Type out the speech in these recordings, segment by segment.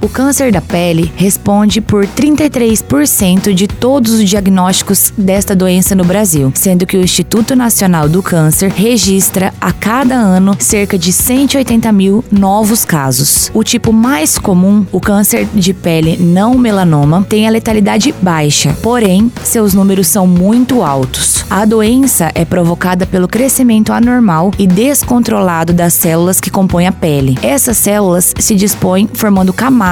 O câncer da pele responde por 33% de todos os diagnósticos desta doença no Brasil, sendo que o Instituto Nacional do Câncer registra a cada ano cerca de 180 mil novos casos. O tipo mais comum, o câncer de pele não melanoma, tem a letalidade baixa, porém, seus números são muito altos. A doença é provocada pelo crescimento anormal e descontrolado das células que compõem a pele. Essas células se dispõem formando camadas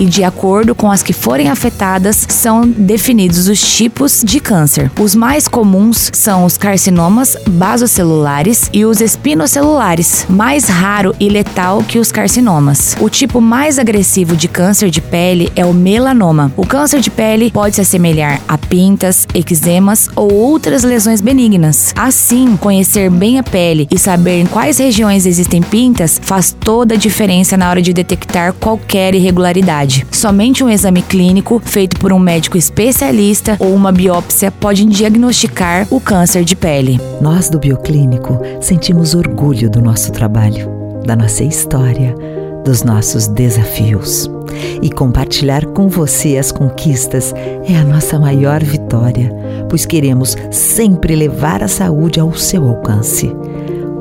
e, de acordo com as que forem afetadas, são definidos os tipos de câncer. Os mais comuns são os carcinomas basocelulares e os espinocelulares, mais raro e letal que os carcinomas. O tipo mais agressivo de câncer de pele é o melanoma. O câncer de pele pode se assemelhar a pintas, eczemas ou outras lesões benignas. Assim, conhecer bem a pele e saber em quais regiões existem pintas faz toda a diferença na hora de detectar qualquer irregularidade irregularidade. Somente um exame clínico feito por um médico especialista ou uma biópsia pode diagnosticar o câncer de pele. Nós do Bioclínico sentimos orgulho do nosso trabalho, da nossa história, dos nossos desafios. E compartilhar com você as conquistas é a nossa maior vitória, pois queremos sempre levar a saúde ao seu alcance.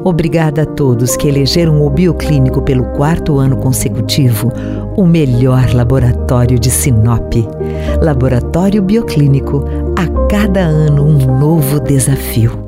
Obrigada a todos que elegeram o Bioclínico pelo quarto ano consecutivo o melhor laboratório de Sinop. Laboratório Bioclínico, a cada ano um novo desafio.